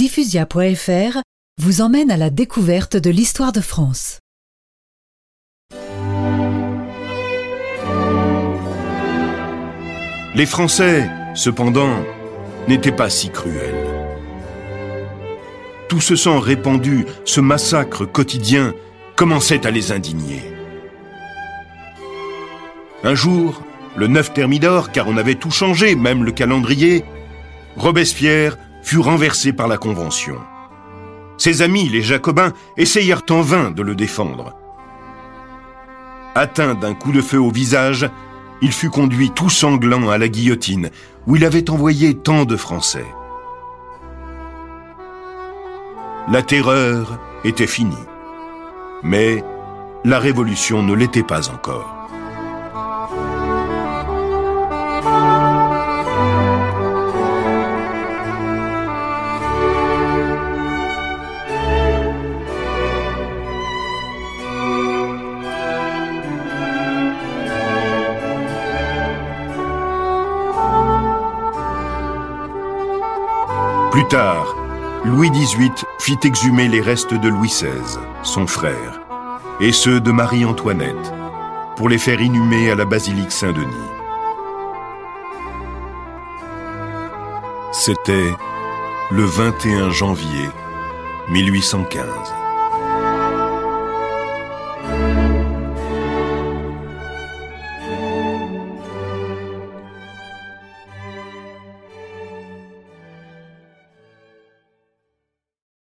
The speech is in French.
Diffusia.fr vous emmène à la découverte de l'histoire de France. Les Français, cependant, n'étaient pas si cruels. Tout ce sang répandu, ce massacre quotidien, commençait à les indigner. Un jour, le 9 Thermidor, car on avait tout changé, même le calendrier, Robespierre fut renversé par la Convention. Ses amis, les Jacobins, essayèrent en vain de le défendre. Atteint d'un coup de feu au visage, il fut conduit tout sanglant à la guillotine, où il avait envoyé tant de Français. La terreur était finie. Mais la révolution ne l'était pas encore. Plus tard, Louis XVIII fit exhumer les restes de Louis XVI, son frère, et ceux de Marie-Antoinette, pour les faire inhumer à la basilique Saint-Denis. C'était le 21 janvier 1815.